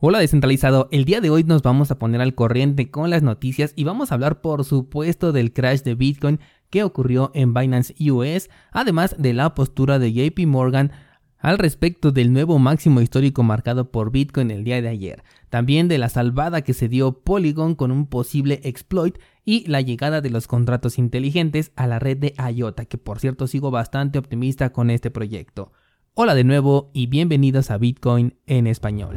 Hola descentralizado, el día de hoy nos vamos a poner al corriente con las noticias y vamos a hablar por supuesto del crash de Bitcoin que ocurrió en Binance US, además de la postura de JP Morgan al respecto del nuevo máximo histórico marcado por Bitcoin el día de ayer, también de la salvada que se dio Polygon con un posible exploit y la llegada de los contratos inteligentes a la red de IOTA, que por cierto sigo bastante optimista con este proyecto. Hola de nuevo y bienvenidos a Bitcoin en español.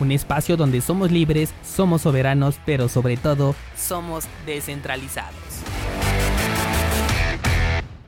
un espacio donde somos libres, somos soberanos, pero sobre todo somos descentralizados.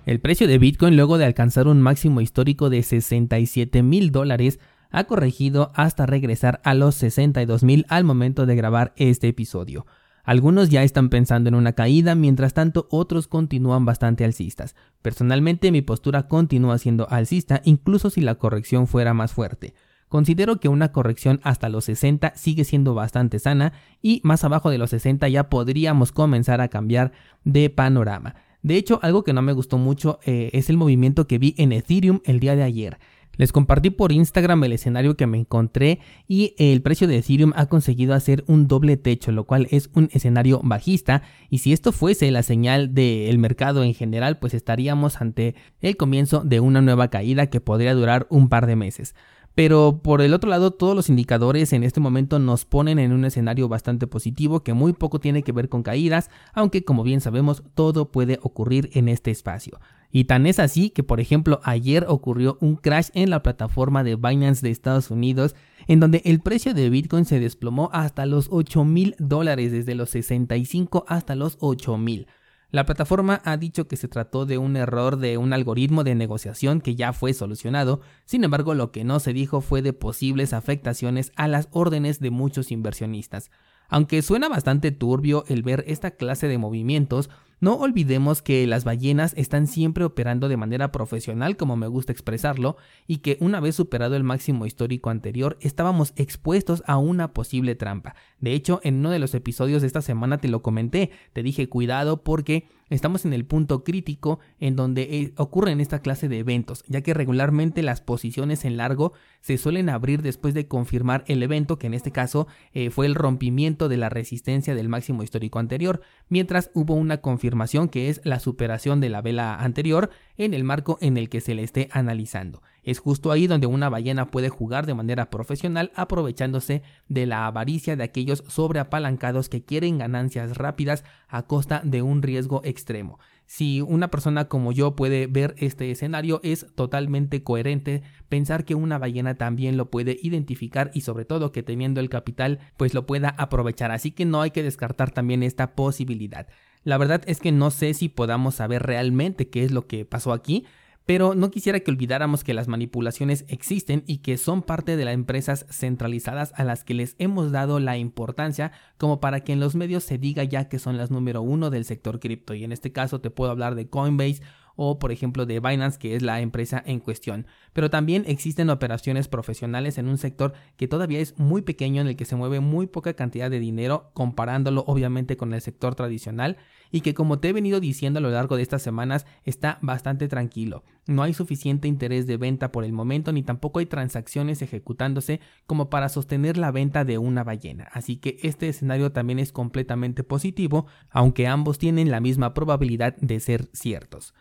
El precio de Bitcoin luego de alcanzar un máximo histórico de 67 mil dólares ha corregido hasta regresar a los 62 mil al momento de grabar este episodio. Algunos ya están pensando en una caída, mientras tanto otros continúan bastante alcistas. Personalmente mi postura continúa siendo alcista incluso si la corrección fuera más fuerte. Considero que una corrección hasta los 60 sigue siendo bastante sana y más abajo de los 60 ya podríamos comenzar a cambiar de panorama. De hecho, algo que no me gustó mucho eh, es el movimiento que vi en Ethereum el día de ayer. Les compartí por Instagram el escenario que me encontré y el precio de Ethereum ha conseguido hacer un doble techo, lo cual es un escenario bajista y si esto fuese la señal del mercado en general, pues estaríamos ante el comienzo de una nueva caída que podría durar un par de meses. Pero por el otro lado, todos los indicadores en este momento nos ponen en un escenario bastante positivo que muy poco tiene que ver con caídas, aunque como bien sabemos, todo puede ocurrir en este espacio. Y tan es así que, por ejemplo, ayer ocurrió un crash en la plataforma de Binance de Estados Unidos, en donde el precio de Bitcoin se desplomó hasta los 8 mil dólares, desde los 65 hasta los 8 mil. La plataforma ha dicho que se trató de un error de un algoritmo de negociación que ya fue solucionado, sin embargo lo que no se dijo fue de posibles afectaciones a las órdenes de muchos inversionistas. Aunque suena bastante turbio el ver esta clase de movimientos, no olvidemos que las ballenas están siempre operando de manera profesional, como me gusta expresarlo, y que una vez superado el máximo histórico anterior, estábamos expuestos a una posible trampa. De hecho, en uno de los episodios de esta semana te lo comenté, te dije cuidado porque estamos en el punto crítico en donde eh, ocurren esta clase de eventos, ya que regularmente las posiciones en largo se suelen abrir después de confirmar el evento, que en este caso eh, fue el rompimiento de la resistencia del máximo histórico anterior, mientras hubo una confirmación que es la superación de la vela anterior en el marco en el que se le esté analizando. Es justo ahí donde una ballena puede jugar de manera profesional aprovechándose de la avaricia de aquellos sobreapalancados que quieren ganancias rápidas a costa de un riesgo extremo. Si una persona como yo puede ver este escenario, es totalmente coherente pensar que una ballena también lo puede identificar y sobre todo que teniendo el capital pues lo pueda aprovechar. Así que no hay que descartar también esta posibilidad. La verdad es que no sé si podamos saber realmente qué es lo que pasó aquí, pero no quisiera que olvidáramos que las manipulaciones existen y que son parte de las empresas centralizadas a las que les hemos dado la importancia como para que en los medios se diga ya que son las número uno del sector cripto. Y en este caso te puedo hablar de Coinbase o por ejemplo de Binance que es la empresa en cuestión. Pero también existen operaciones profesionales en un sector que todavía es muy pequeño en el que se mueve muy poca cantidad de dinero comparándolo obviamente con el sector tradicional y que como te he venido diciendo a lo largo de estas semanas está bastante tranquilo. No hay suficiente interés de venta por el momento ni tampoco hay transacciones ejecutándose como para sostener la venta de una ballena. Así que este escenario también es completamente positivo, aunque ambos tienen la misma probabilidad de ser ciertos.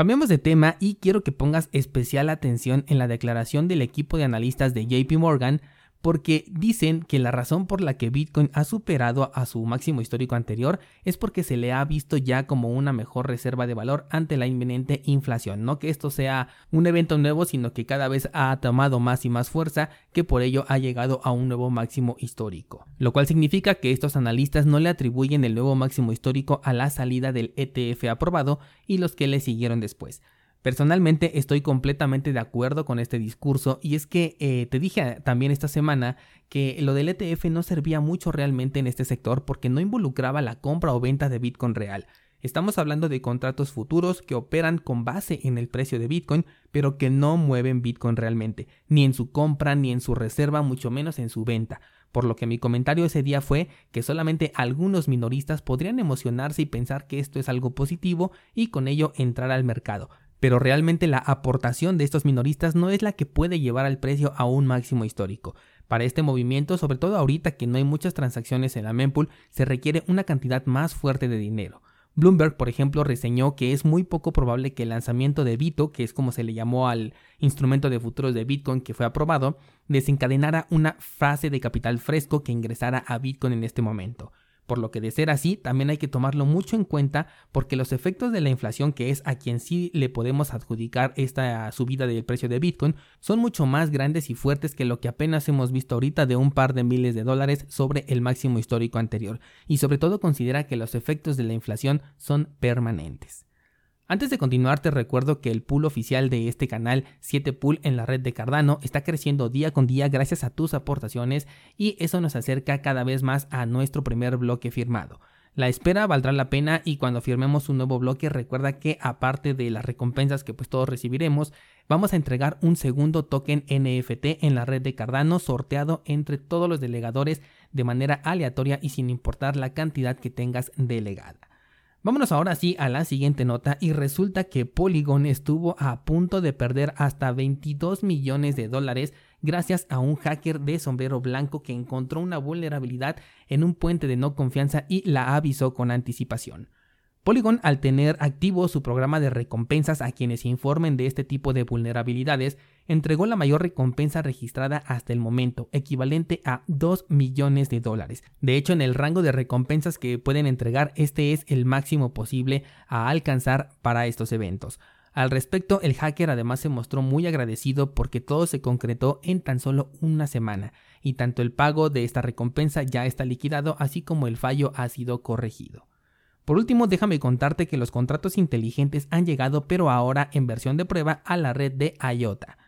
Cambiamos de tema y quiero que pongas especial atención en la declaración del equipo de analistas de JP Morgan porque dicen que la razón por la que Bitcoin ha superado a su máximo histórico anterior es porque se le ha visto ya como una mejor reserva de valor ante la inminente inflación. No que esto sea un evento nuevo, sino que cada vez ha tomado más y más fuerza, que por ello ha llegado a un nuevo máximo histórico. Lo cual significa que estos analistas no le atribuyen el nuevo máximo histórico a la salida del ETF aprobado y los que le siguieron después. Personalmente estoy completamente de acuerdo con este discurso y es que eh, te dije también esta semana que lo del ETF no servía mucho realmente en este sector porque no involucraba la compra o venta de Bitcoin real. Estamos hablando de contratos futuros que operan con base en el precio de Bitcoin, pero que no mueven Bitcoin realmente, ni en su compra, ni en su reserva, mucho menos en su venta. Por lo que mi comentario ese día fue que solamente algunos minoristas podrían emocionarse y pensar que esto es algo positivo y con ello entrar al mercado pero realmente la aportación de estos minoristas no es la que puede llevar al precio a un máximo histórico. Para este movimiento, sobre todo ahorita que no hay muchas transacciones en la mempool, se requiere una cantidad más fuerte de dinero. Bloomberg, por ejemplo, reseñó que es muy poco probable que el lanzamiento de Bito, que es como se le llamó al instrumento de futuros de Bitcoin que fue aprobado, desencadenara una fase de capital fresco que ingresara a Bitcoin en este momento. Por lo que de ser así, también hay que tomarlo mucho en cuenta porque los efectos de la inflación, que es a quien sí le podemos adjudicar esta subida del precio de Bitcoin, son mucho más grandes y fuertes que lo que apenas hemos visto ahorita de un par de miles de dólares sobre el máximo histórico anterior. Y sobre todo considera que los efectos de la inflación son permanentes. Antes de continuar, te recuerdo que el pool oficial de este canal, 7 Pool en la red de Cardano, está creciendo día con día gracias a tus aportaciones y eso nos acerca cada vez más a nuestro primer bloque firmado. La espera valdrá la pena y cuando firmemos un nuevo bloque recuerda que aparte de las recompensas que pues todos recibiremos, vamos a entregar un segundo token NFT en la red de Cardano sorteado entre todos los delegadores de manera aleatoria y sin importar la cantidad que tengas delegada. Vámonos ahora sí a la siguiente nota y resulta que Polygon estuvo a punto de perder hasta 22 millones de dólares gracias a un hacker de sombrero blanco que encontró una vulnerabilidad en un puente de no confianza y la avisó con anticipación. Polygon, al tener activo su programa de recompensas a quienes informen de este tipo de vulnerabilidades, entregó la mayor recompensa registrada hasta el momento, equivalente a 2 millones de dólares. De hecho, en el rango de recompensas que pueden entregar, este es el máximo posible a alcanzar para estos eventos. Al respecto, el hacker además se mostró muy agradecido porque todo se concretó en tan solo una semana, y tanto el pago de esta recompensa ya está liquidado, así como el fallo ha sido corregido. Por último, déjame contarte que los contratos inteligentes han llegado, pero ahora en versión de prueba, a la red de IOTA.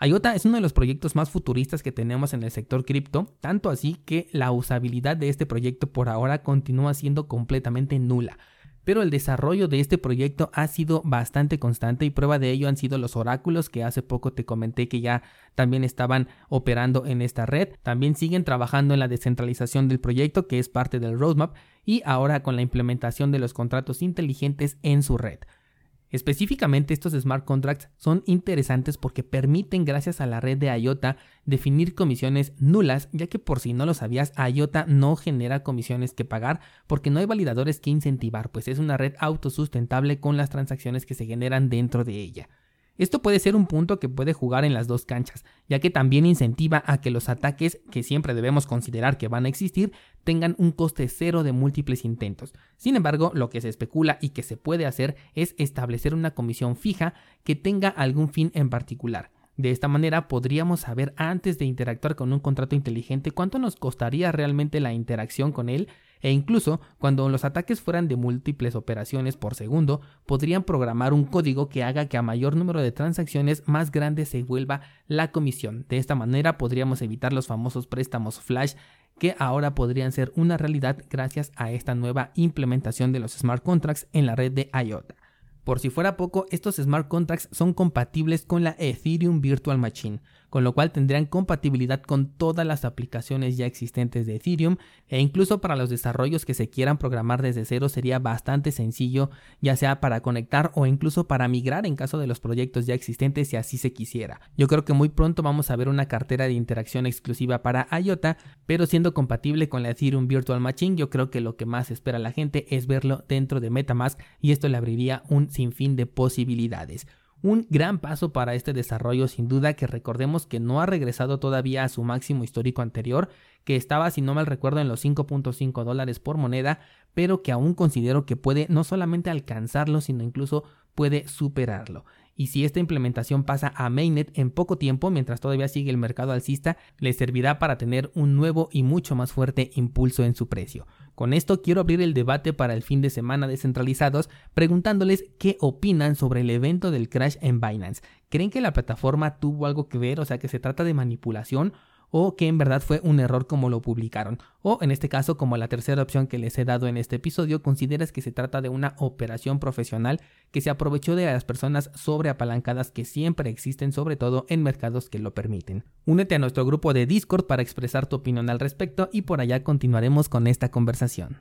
IOTA es uno de los proyectos más futuristas que tenemos en el sector cripto, tanto así que la usabilidad de este proyecto por ahora continúa siendo completamente nula pero el desarrollo de este proyecto ha sido bastante constante y prueba de ello han sido los oráculos que hace poco te comenté que ya también estaban operando en esta red. También siguen trabajando en la descentralización del proyecto que es parte del roadmap y ahora con la implementación de los contratos inteligentes en su red. Específicamente estos smart contracts son interesantes porque permiten gracias a la red de IOTA definir comisiones nulas, ya que por si no lo sabías, IOTA no genera comisiones que pagar porque no hay validadores que incentivar, pues es una red autosustentable con las transacciones que se generan dentro de ella. Esto puede ser un punto que puede jugar en las dos canchas, ya que también incentiva a que los ataques, que siempre debemos considerar que van a existir, tengan un coste cero de múltiples intentos. Sin embargo, lo que se especula y que se puede hacer es establecer una comisión fija que tenga algún fin en particular. De esta manera podríamos saber antes de interactuar con un contrato inteligente cuánto nos costaría realmente la interacción con él e incluso cuando los ataques fueran de múltiples operaciones por segundo, podrían programar un código que haga que a mayor número de transacciones más grande se vuelva la comisión. De esta manera podríamos evitar los famosos préstamos flash que ahora podrían ser una realidad gracias a esta nueva implementación de los smart contracts en la red de IOTA. Por si fuera poco, estos smart contracts son compatibles con la Ethereum Virtual Machine, con lo cual tendrían compatibilidad con todas las aplicaciones ya existentes de Ethereum e incluso para los desarrollos que se quieran programar desde cero sería bastante sencillo, ya sea para conectar o incluso para migrar en caso de los proyectos ya existentes si así se quisiera. Yo creo que muy pronto vamos a ver una cartera de interacción exclusiva para IOTA, pero siendo compatible con la Ethereum Virtual Machine, yo creo que lo que más espera la gente es verlo dentro de MetaMask y esto le abriría un sinfín de posibilidades. Un gran paso para este desarrollo sin duda que recordemos que no ha regresado todavía a su máximo histórico anterior, que estaba si no mal recuerdo en los 5.5 dólares por moneda, pero que aún considero que puede no solamente alcanzarlo, sino incluso puede superarlo. Y si esta implementación pasa a Mainnet en poco tiempo mientras todavía sigue el mercado alcista, le servirá para tener un nuevo y mucho más fuerte impulso en su precio. Con esto quiero abrir el debate para el fin de semana descentralizados preguntándoles qué opinan sobre el evento del crash en Binance. ¿Creen que la plataforma tuvo algo que ver, o sea que se trata de manipulación? O que en verdad fue un error como lo publicaron. O en este caso, como la tercera opción que les he dado en este episodio, consideras que se trata de una operación profesional que se aprovechó de las personas sobreapalancadas que siempre existen, sobre todo en mercados que lo permiten. Únete a nuestro grupo de Discord para expresar tu opinión al respecto y por allá continuaremos con esta conversación.